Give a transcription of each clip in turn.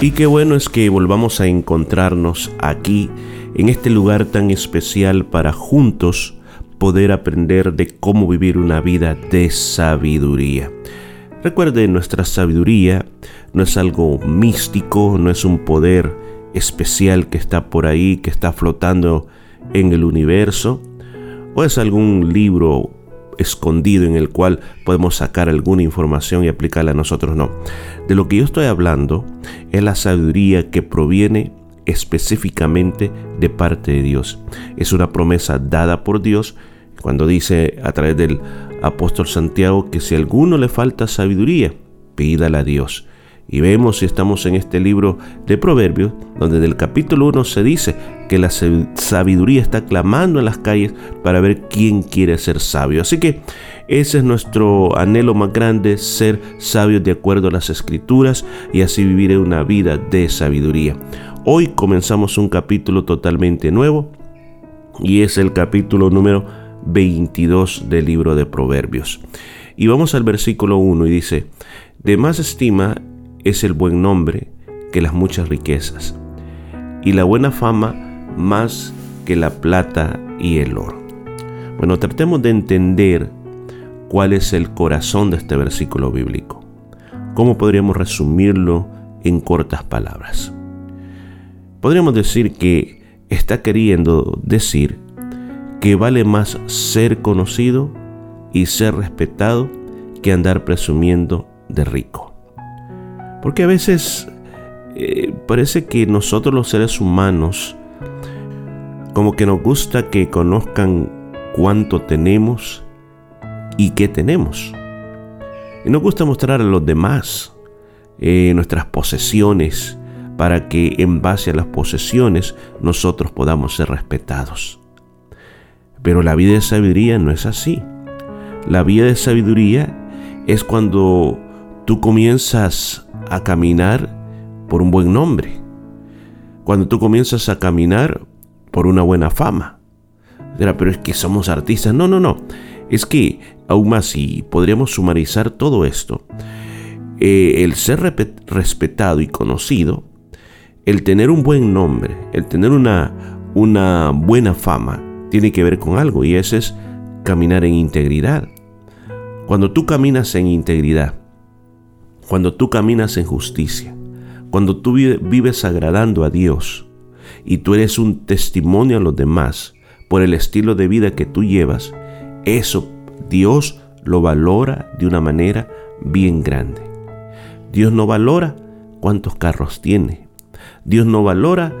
Y qué bueno es que volvamos a encontrarnos aquí, en este lugar tan especial para juntos poder aprender de cómo vivir una vida de sabiduría. Recuerde, nuestra sabiduría no es algo místico, no es un poder especial que está por ahí, que está flotando en el universo, o es algún libro escondido en el cual podemos sacar alguna información y aplicarla a nosotros. No. De lo que yo estoy hablando es la sabiduría que proviene específicamente de parte de Dios. Es una promesa dada por Dios cuando dice a través del apóstol Santiago que si a alguno le falta sabiduría, pídala a Dios. Y vemos si estamos en este libro de Proverbios, donde del capítulo 1 se dice que la sabiduría está clamando en las calles para ver quién quiere ser sabio. Así que ese es nuestro anhelo más grande, ser sabios de acuerdo a las escrituras y así vivir una vida de sabiduría. Hoy comenzamos un capítulo totalmente nuevo y es el capítulo número 22 del libro de Proverbios. Y vamos al versículo 1 y dice, de más estima es el buen nombre que las muchas riquezas, y la buena fama más que la plata y el oro. Bueno, tratemos de entender cuál es el corazón de este versículo bíblico. ¿Cómo podríamos resumirlo en cortas palabras? Podríamos decir que está queriendo decir que vale más ser conocido y ser respetado que andar presumiendo de rico. Porque a veces eh, parece que nosotros los seres humanos, como que nos gusta que conozcan cuánto tenemos y qué tenemos. Y nos gusta mostrar a los demás eh, nuestras posesiones para que en base a las posesiones nosotros podamos ser respetados. Pero la vida de sabiduría no es así. La vida de sabiduría es cuando tú comienzas a caminar por un buen nombre. Cuando tú comienzas a caminar por una buena fama. Pero es que somos artistas. No, no, no. Es que aún más si podríamos sumarizar todo esto. Eh, el ser respetado y conocido, el tener un buen nombre, el tener una, una buena fama, tiene que ver con algo y ese es caminar en integridad. Cuando tú caminas en integridad, cuando tú caminas en justicia, cuando tú vives agradando a Dios y tú eres un testimonio a los demás por el estilo de vida que tú llevas, eso Dios lo valora de una manera bien grande. Dios no valora cuántos carros tiene. Dios no valora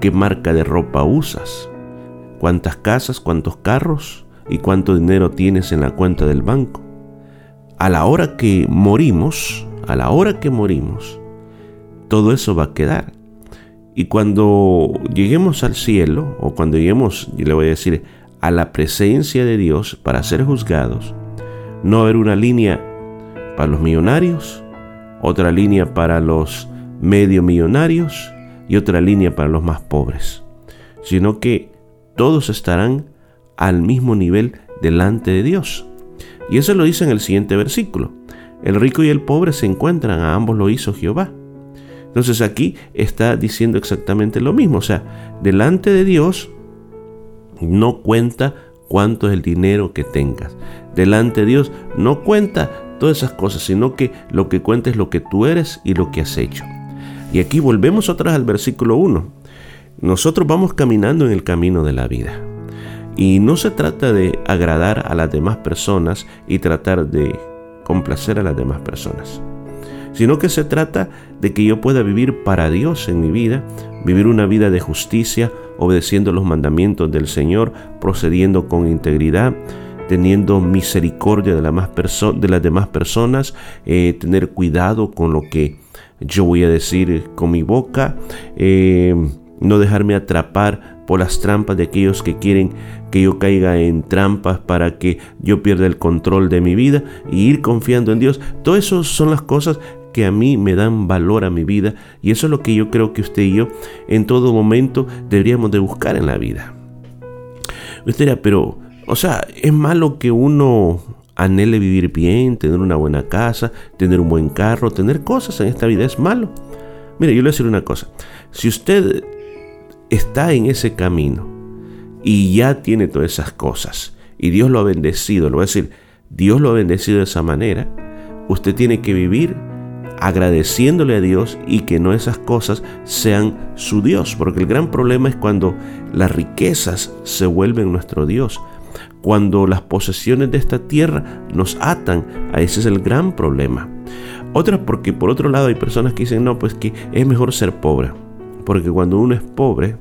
qué marca de ropa usas, cuántas casas, cuántos carros y cuánto dinero tienes en la cuenta del banco. A la hora que morimos, a la hora que morimos, todo eso va a quedar. Y cuando lleguemos al cielo, o cuando lleguemos, y le voy a decir, a la presencia de Dios para ser juzgados, no va a haber una línea para los millonarios, otra línea para los medio millonarios y otra línea para los más pobres, sino que todos estarán al mismo nivel delante de Dios. Y eso lo dice en el siguiente versículo. El rico y el pobre se encuentran, a ambos lo hizo Jehová. Entonces aquí está diciendo exactamente lo mismo. O sea, delante de Dios no cuenta cuánto es el dinero que tengas. Delante de Dios no cuenta todas esas cosas, sino que lo que cuenta es lo que tú eres y lo que has hecho. Y aquí volvemos vez al versículo 1. Nosotros vamos caminando en el camino de la vida. Y no se trata de agradar a las demás personas y tratar de complacer a las demás personas, sino que se trata de que yo pueda vivir para Dios en mi vida, vivir una vida de justicia, obedeciendo los mandamientos del Señor, procediendo con integridad, teniendo misericordia de, las demás personas, eh, tener cuidado con lo que yo voy a decir con mi boca, eh, no dejarme atrapar por las trampas de aquellos que quieren que yo caiga en trampas para que yo pierda el control de mi vida y ir confiando en Dios. Todo eso son las cosas que a mí me dan valor a mi vida y eso es lo que yo creo que usted y yo en todo momento deberíamos de buscar en la vida. Usted dirá, pero, o sea, es malo que uno anhele vivir bien, tener una buena casa, tener un buen carro, tener cosas en esta vida, es malo. Mire, yo le voy a decir una cosa. Si usted está en ese camino y ya tiene todas esas cosas. Y Dios lo ha bendecido, lo voy a decir, Dios lo ha bendecido de esa manera, usted tiene que vivir agradeciéndole a Dios y que no esas cosas sean su Dios, porque el gran problema es cuando las riquezas se vuelven nuestro Dios, cuando las posesiones de esta tierra nos atan, a ese es el gran problema. Otra porque por otro lado hay personas que dicen, no, pues que es mejor ser pobre, porque cuando uno es pobre,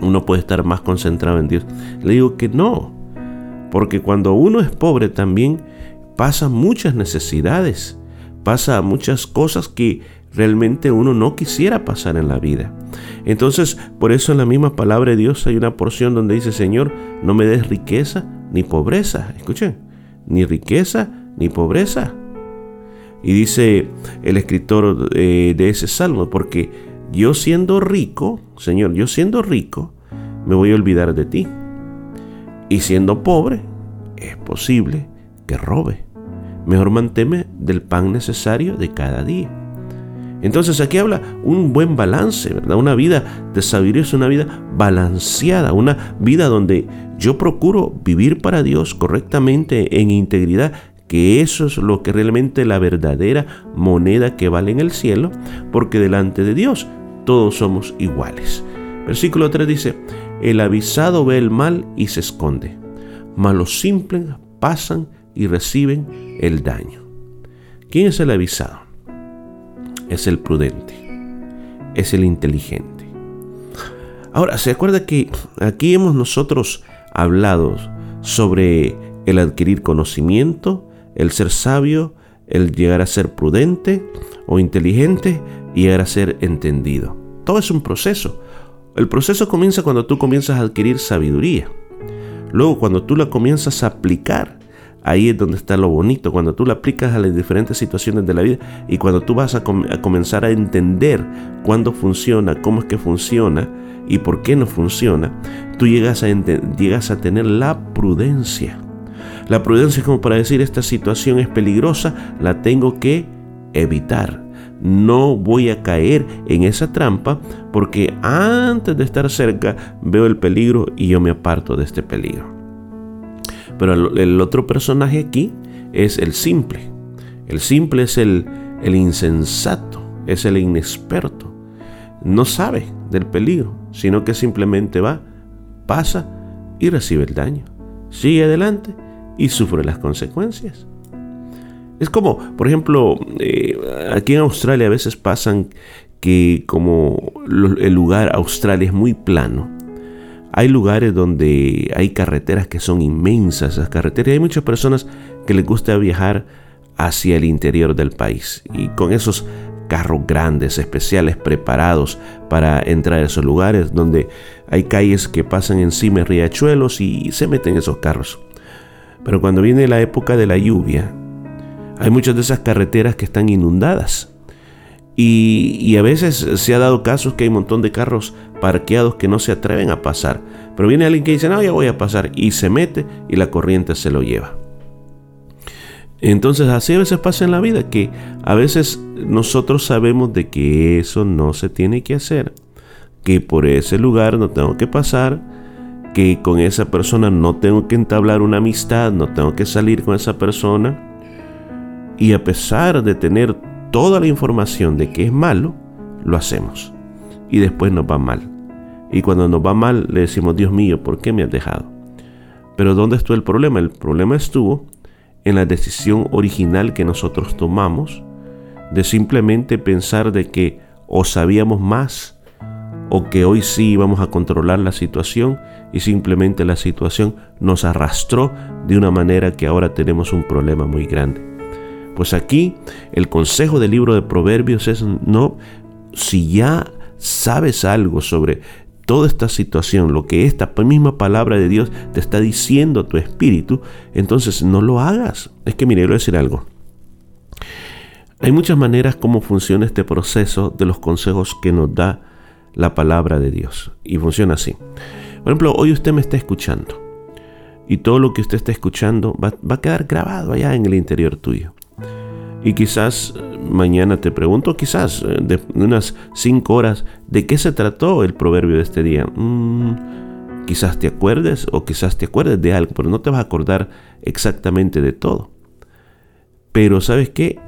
uno puede estar más concentrado en Dios. Le digo que no, porque cuando uno es pobre también pasa muchas necesidades pasa muchas cosas que realmente uno no quisiera pasar en la vida. Entonces, por eso en la misma palabra de Dios hay una porción donde dice, Señor, no me des riqueza ni pobreza. Escuchen, ni riqueza ni pobreza. Y dice el escritor eh, de ese salmo, porque yo siendo rico, Señor, yo siendo rico, me voy a olvidar de ti. Y siendo pobre, es posible que robe. Mejor manteme del pan necesario de cada día. Entonces aquí habla un buen balance, ¿verdad? Una vida de sabiduría es una vida balanceada, una vida donde yo procuro vivir para Dios correctamente en integridad, que eso es lo que realmente la verdadera moneda que vale en el cielo, porque delante de Dios todos somos iguales. Versículo 3 dice, el avisado ve el mal y se esconde, mas los simples pasan y reciben el daño. ¿Quién es el avisado? Es el prudente, es el inteligente. Ahora, ¿se acuerda que aquí hemos nosotros hablado sobre el adquirir conocimiento, el ser sabio, el llegar a ser prudente o inteligente y llegar a ser entendido? Todo es un proceso. El proceso comienza cuando tú comienzas a adquirir sabiduría. Luego, cuando tú la comienzas a aplicar, Ahí es donde está lo bonito, cuando tú lo aplicas a las diferentes situaciones de la vida y cuando tú vas a, comenzar a entender cuándo funciona, cómo es que funciona y por qué no funciona, tú llegas a, llegas a tener la prudencia. La prudencia es como para decir, esta situación es peligrosa, la tengo que evitar. No voy a caer en esa trampa porque antes de estar cerca veo el peligro y yo me aparto de este peligro. Pero el otro personaje aquí es el simple. El simple es el, insensato, es el inexperto. No sabe del peligro, sino que simplemente va, pasa y recibe el daño. Sigue adelante y sufre las consecuencias. Es como, por ejemplo, eh, aquí en Australia a veces pasan que como el lugar Australia es muy plano, hay lugares donde hay carreteras que son inmensas, esas carreteras, y hay muchas personas que les gusta viajar hacia el interior del país y con esos carros grandes, especiales, preparados para entrar a esos lugares donde hay calles que pasan encima de riachuelos y se meten esos carros. Pero cuando viene la época de la lluvia, hay muchas de esas carreteras que están inundadas. Y, a veces se ha dado casos que hay un montón de carros parqueados que no se atreven a pasar. Pero viene alguien que dice, no, ya voy a pasar. Y se mete y la corriente se lo lleva. Entonces así a veces pasa en la vida, que a veces nosotros sabemos de que eso no se tiene que hacer, que por ese lugar no tengo que pasar, que con esa persona no tengo que entablar una amistad, no tengo que salir con esa persona. Y a pesar de tener toda la información de que es malo, lo hacemos y después nos va mal. Y cuando nos va mal le decimos, Dios mío, ¿por qué me has dejado? Pero ¿dónde estuvo el problema? El problema estuvo en la decisión original que nosotros tomamos de simplemente pensar de que o sabíamos más o que hoy sí vamos a controlar la situación y simplemente la situación nos arrastró de una manera que ahora tenemos un problema muy grande. Pues aquí el consejo del libro de Proverbios es no, si ya sabes algo sobre toda esta situación, lo que esta misma palabra de Dios te está diciendo a tu espíritu, entonces no lo hagas. Es que mire, voy a decir algo. Hay muchas maneras como funciona este proceso de los consejos que nos da la palabra de Dios. Y funciona así. Por ejemplo, hoy usted me está escuchando. Y todo lo que usted está escuchando va, a quedar grabado allá en el interior tuyo. Y quizás mañana te pregunto, quizás eh, de unas cinco horas, ¿de qué se trató el proverbio de este día? Mm, quizás te acuerdes o quizás te acuerdes de algo, pero no te vas a acordar exactamente de todo. Pero sabes qué?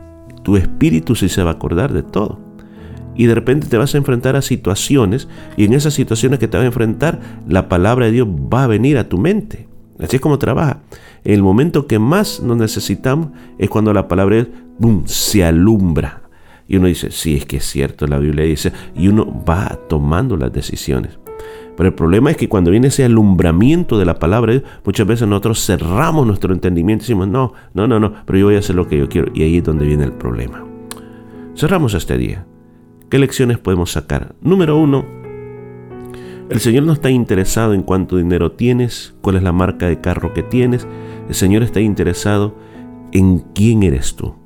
Tu espíritu sí se va a acordar de todo y de repente te vas a enfrentar a situaciones y en esas situaciones que te vas a enfrentar, la palabra de Dios va a venir a tu mente. Así es como trabaja. El momento que más nos necesitamos es cuando la palabra de Dios se alumbra. Y uno dice, sí, es que es cierto, la Biblia dice, y uno va tomando las decisiones. Pero el problema es que cuando viene ese alumbramiento de la palabra, de Dios, muchas veces nosotros cerramos nuestro entendimiento y decimos, no, no, no, no, pero yo voy a hacer lo que yo quiero. Y ahí es donde viene el problema. Cerramos este día. ¿Qué lecciones podemos sacar? Número uno, el Señor no está interesado en cuánto dinero tienes, cuál es la marca de carro que tienes. El Señor está interesado en quién eres tú.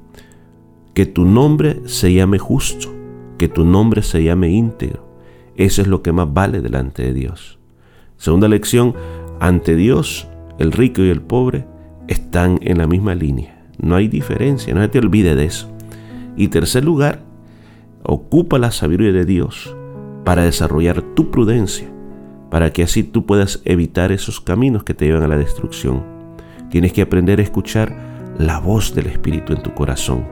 Que tu nombre se llame justo, que tu nombre se llame íntegro. Eso es lo que más vale delante de Dios. Segunda lección, ante Dios, el rico y el pobre están en la misma línea. No hay diferencia, no se te olvide de eso. Y tercer lugar, Ocupa la sabiduría de Dios para desarrollar tu prudencia, para que así tú puedas evitar esos caminos que te llevan a la destrucción. Tienes que aprender a escuchar la voz del Espíritu en tu corazón.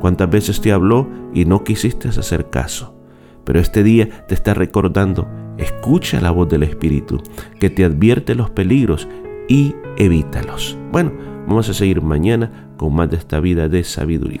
¿Cuántas veces te habló y no quisiste hacer caso? Pero este día te está recordando, escucha la voz del Espíritu, que te advierte los peligros y evítalos. Bueno, vamos a seguir mañana con más de esta vida de sabiduría.